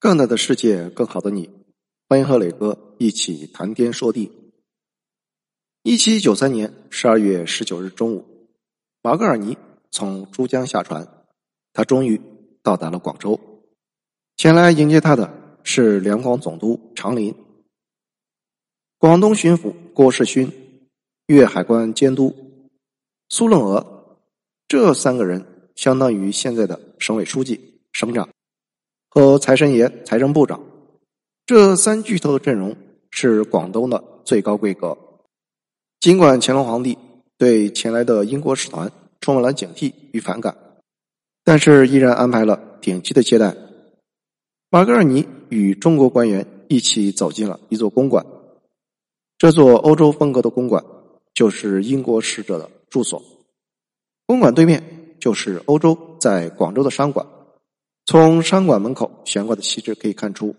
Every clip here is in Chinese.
更大的世界，更好的你，欢迎和磊哥一起谈天说地。一七九三年十二月十九日中午，马格尔尼从珠江下船，他终于到达了广州。前来迎接他的是两广总督长林、广东巡抚郭世勋、粤海关监督苏楞娥，这三个人相当于现在的省委书记、省长。和财神爷、财政部长，这三巨头的阵容是广东的最高规格。尽管乾隆皇帝对前来的英国使团充满了警惕与反感，但是依然安排了顶级的接待。马格尔尼与中国官员一起走进了一座公馆，这座欧洲风格的公馆就是英国使者的住所。公馆对面就是欧洲在广州的商馆。从商馆门口悬挂的旗帜可以看出，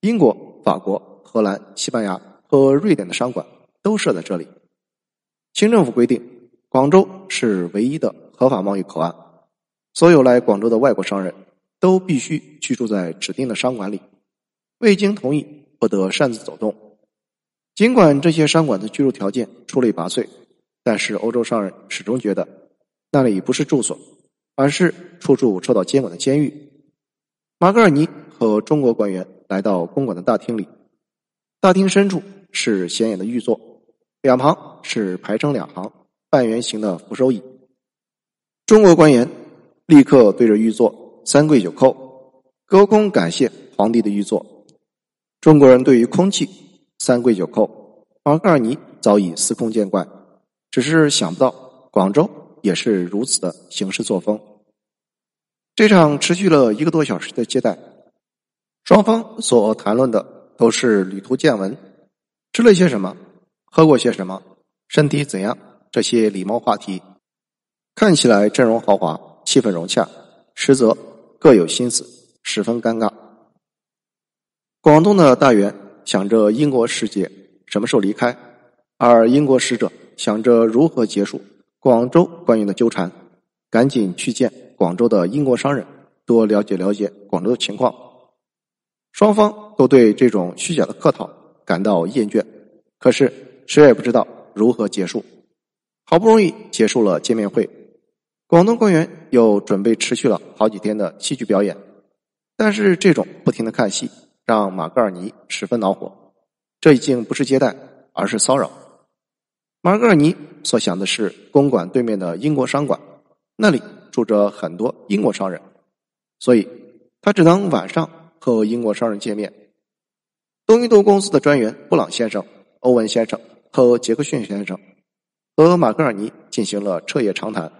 英国、法国、荷兰、西班牙和瑞典的商馆都设在这里。清政府规定，广州是唯一的合法贸易口岸，所有来广州的外国商人都必须居住在指定的商馆里，未经同意不得擅自走动。尽管这些商馆的居住条件出类拔萃，但是欧洲商人始终觉得那里不是住所，而是处处受到监管的监狱。马格尔尼和中国官员来到公馆的大厅里，大厅深处是显眼的玉座，两旁是排成两行半圆形的扶手椅。中国官员立刻对着玉座三跪九叩，隔空感谢皇帝的玉座。中国人对于空气三跪九叩，马格尔尼早已司空见惯，只是想不到广州也是如此的行事作风。这场持续了一个多小时的接待，双方所谈论的都是旅途见闻，吃了些什么，喝过些什么，身体怎样，这些礼貌话题，看起来阵容豪华，气氛融洽，实则各有心思，十分尴尬。广东的大员想着英国使节什么时候离开，而英国使者想着如何结束广州官员的纠缠，赶紧去见。广州的英国商人多了解了解广州的情况，双方都对这种虚假的客套感到厌倦，可是谁也不知道如何结束。好不容易结束了见面会，广东官员又准备持续了好几天的戏剧表演，但是这种不停的看戏让马格尔尼十分恼火，这已经不是接待，而是骚扰。马格尔尼所想的是公馆对面的英国商馆，那里。住着很多英国商人，所以他只能晚上和英国商人见面。东印度公司的专员布朗先生、欧文先生和杰克逊先生和马格尔尼进行了彻夜长谈，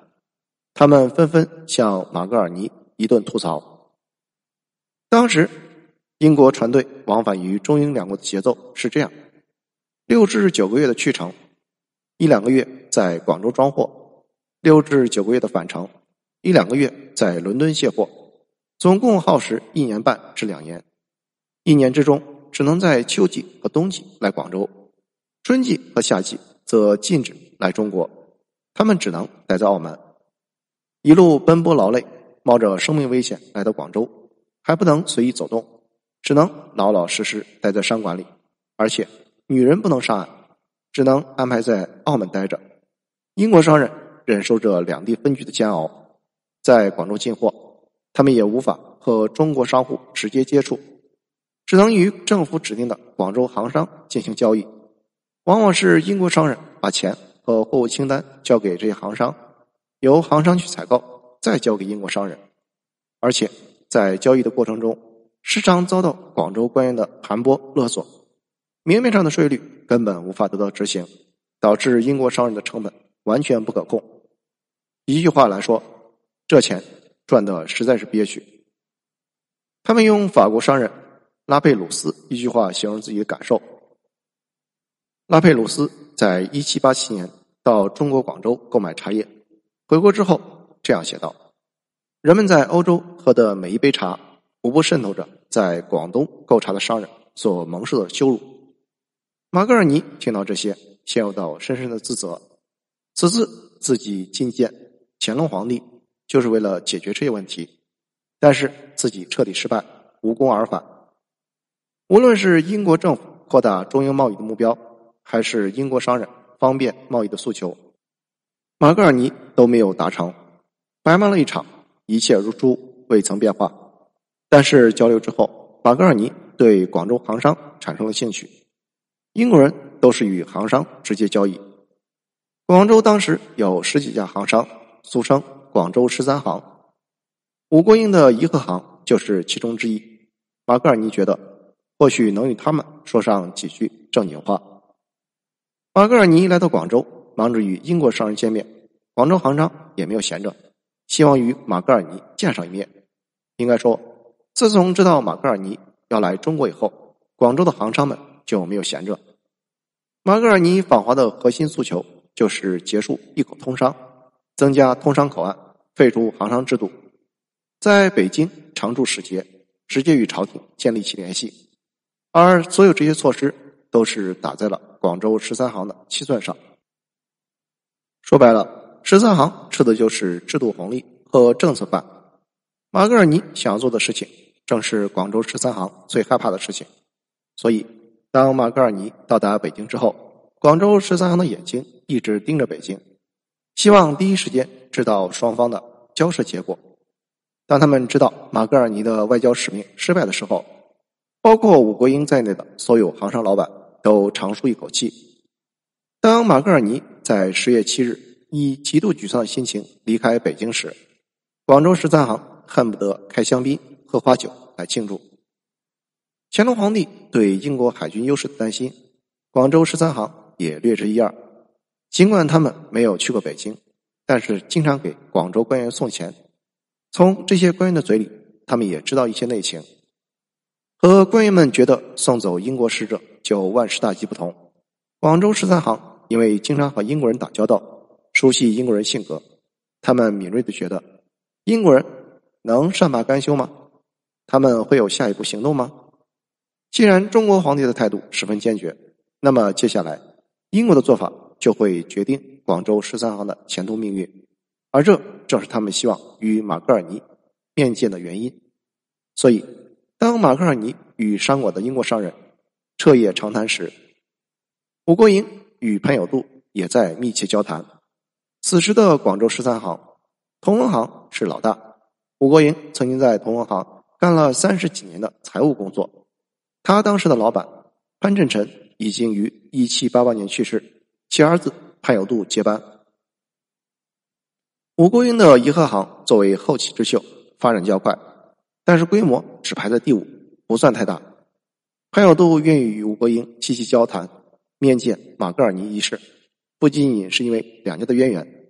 他们纷纷向马格尔尼一顿吐槽。当时英国船队往返于中英两国的节奏是这样：六至九个月的去程，一两个月在广州装货，六至九个月的返程。一两个月在伦敦卸货，总共耗时一年半至两年。一年之中只能在秋季和冬季来广州，春季和夏季则禁止来中国。他们只能待在澳门，一路奔波劳累，冒着生命危险来到广州，还不能随意走动，只能老老实实待在商馆里。而且女人不能上岸，只能安排在澳门待着。英国商人忍受着两地分居的煎熬。在广州进货，他们也无法和中国商户直接接触，只能与政府指定的广州行商进行交易。往往是英国商人把钱和货物清单交给这些行商，由行商去采购，再交给英国商人。而且在交易的过程中，时常遭到广州官员的盘剥勒索，明面上的税率根本无法得到执行，导致英国商人的成本完全不可控。一句话来说。这钱赚的实在是憋屈。他们用法国商人拉佩鲁斯一句话形容自己的感受：拉佩鲁斯在一七八七年到中国广州购买茶叶，回国之后这样写道：“人们在欧洲喝的每一杯茶，无不渗透着在广东购茶的商人所蒙受的羞辱。”马格尔尼听到这些，陷入到深深的自责。此次自己觐见乾隆皇帝。就是为了解决这些问题，但是自己彻底失败，无功而返。无论是英国政府扩大中英贸易的目标，还是英国商人方便贸易的诉求，马格尔尼都没有达成，白忙了一场，一切如初，未曾变化。但是交流之后，马格尔尼对广州行商产生了兴趣。英国人都是与行商直接交易。广州当时有十几家行商，俗称广州十三行。吴国英的颐和行就是其中之一。马格尔尼觉得，或许能与他们说上几句正经话。马格尔尼来到广州，忙着与英国商人见面。广州行商也没有闲着，希望与马格尔尼见上一面。应该说。自从知道马格尔尼要来中国以后，广州的行商们就没有闲着。马格尔尼访华的核心诉求就是结束一口通商，增加通商口岸，废除行商制度，在北京常驻使节，直接与朝廷建立起联系。而所有这些措施都是打在了广州十三行的七寸上。说白了，十三行吃的就是制度红利和政策饭。马格尔尼想要做的事情。正是广州十三行最害怕的事情，所以当马格尔尼到达北京之后，广州十三行的眼睛一直盯着北京，希望第一时间知道双方的交涉结果。当他们知道马格尔尼的外交使命失败的时候，包括武国英在内的所有行商老板都长舒一口气。当马格尔尼在十月七日以极度沮丧的心情离开北京时，广州十三行恨不得开香槟。喝花酒来庆祝。乾隆皇帝对英国海军优势的担心，广州十三行也略知一二。尽管他们没有去过北京，但是经常给广州官员送钱。从这些官员的嘴里，他们也知道一些内情。和官员们觉得送走英国使者就万事大吉不同，广州十三行因为经常和英国人打交道，熟悉英国人性格，他们敏锐的觉得英国人能善罢甘休吗？他们会有下一步行动吗？既然中国皇帝的态度十分坚决，那么接下来英国的做法就会决定广州十三行的前途命运，而这正是他们希望与马格尔尼面见的原因。所以，当马格尔尼与商馆的英国商人彻夜长谈时，吴国营与潘有度也在密切交谈。此时的广州十三行，同文行是老大，吴国营曾经在同文行。干了三十几年的财务工作，他当时的老板潘振臣已经于一七八八年去世，其儿子潘有度接班。吴国英的颐和行作为后起之秀，发展较快，但是规模只排在第五，不算太大。潘有度愿意与吴国英积极交谈、面见马格尔尼一事，不仅仅是因为两家的渊源，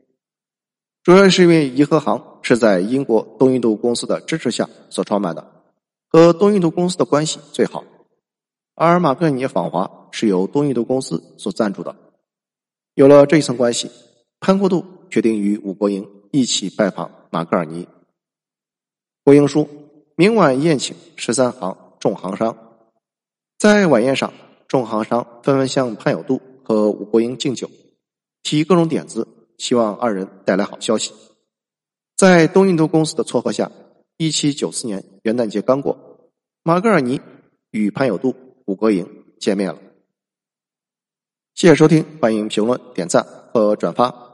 主要是因为颐和行。是在英国东印度公司的支持下所创办的，和东印度公司的关系最好。而马格尔尼访华是由东印度公司所赞助的。有了这一层关系，潘国度决定与武国英一起拜访马格尔尼。国英说明晚宴请十三行众行商，在晚宴上，众行商纷纷向潘有度和武国英敬酒，提各种点子，希望二人带来好消息。在东印度公司的撮合下，一七九四年元旦节刚过，马格尔尼与潘有度、武国英见面了。谢谢收听，欢迎评论、点赞和转发。